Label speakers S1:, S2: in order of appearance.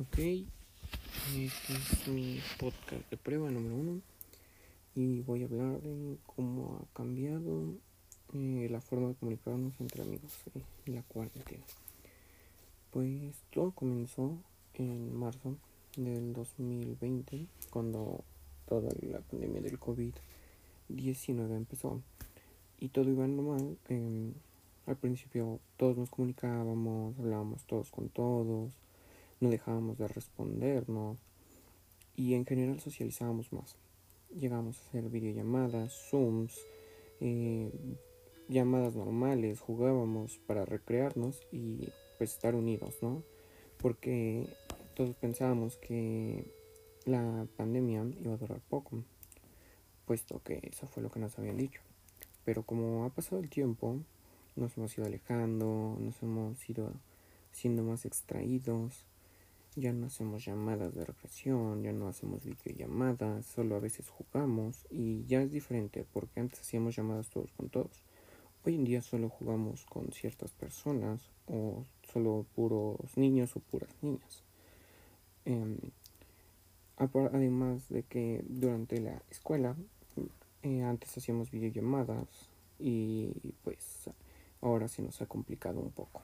S1: Ok, este es mi podcast de prueba número uno y voy a hablar de cómo ha cambiado eh, la forma de comunicarnos entre amigos eh, en la cuarentena. Pues todo comenzó en marzo del 2020 cuando toda la pandemia del COVID-19 empezó y todo iba normal. Eh, al principio todos nos comunicábamos, hablábamos todos con todos no dejábamos de respondernos y en general socializábamos más. Llegamos a hacer videollamadas, zooms, eh, llamadas normales, jugábamos para recrearnos y pues estar unidos, ¿no? Porque todos pensábamos que la pandemia iba a durar poco, puesto que eso fue lo que nos habían dicho. Pero como ha pasado el tiempo, nos hemos ido alejando, nos hemos ido siendo más extraídos, ya no hacemos llamadas de recreación, ya no hacemos videollamadas, solo a veces jugamos y ya es diferente porque antes hacíamos llamadas todos con todos. Hoy en día solo jugamos con ciertas personas o solo puros niños o puras niñas. Em, además de que durante la escuela eh, antes hacíamos videollamadas y pues ahora se nos ha complicado un poco.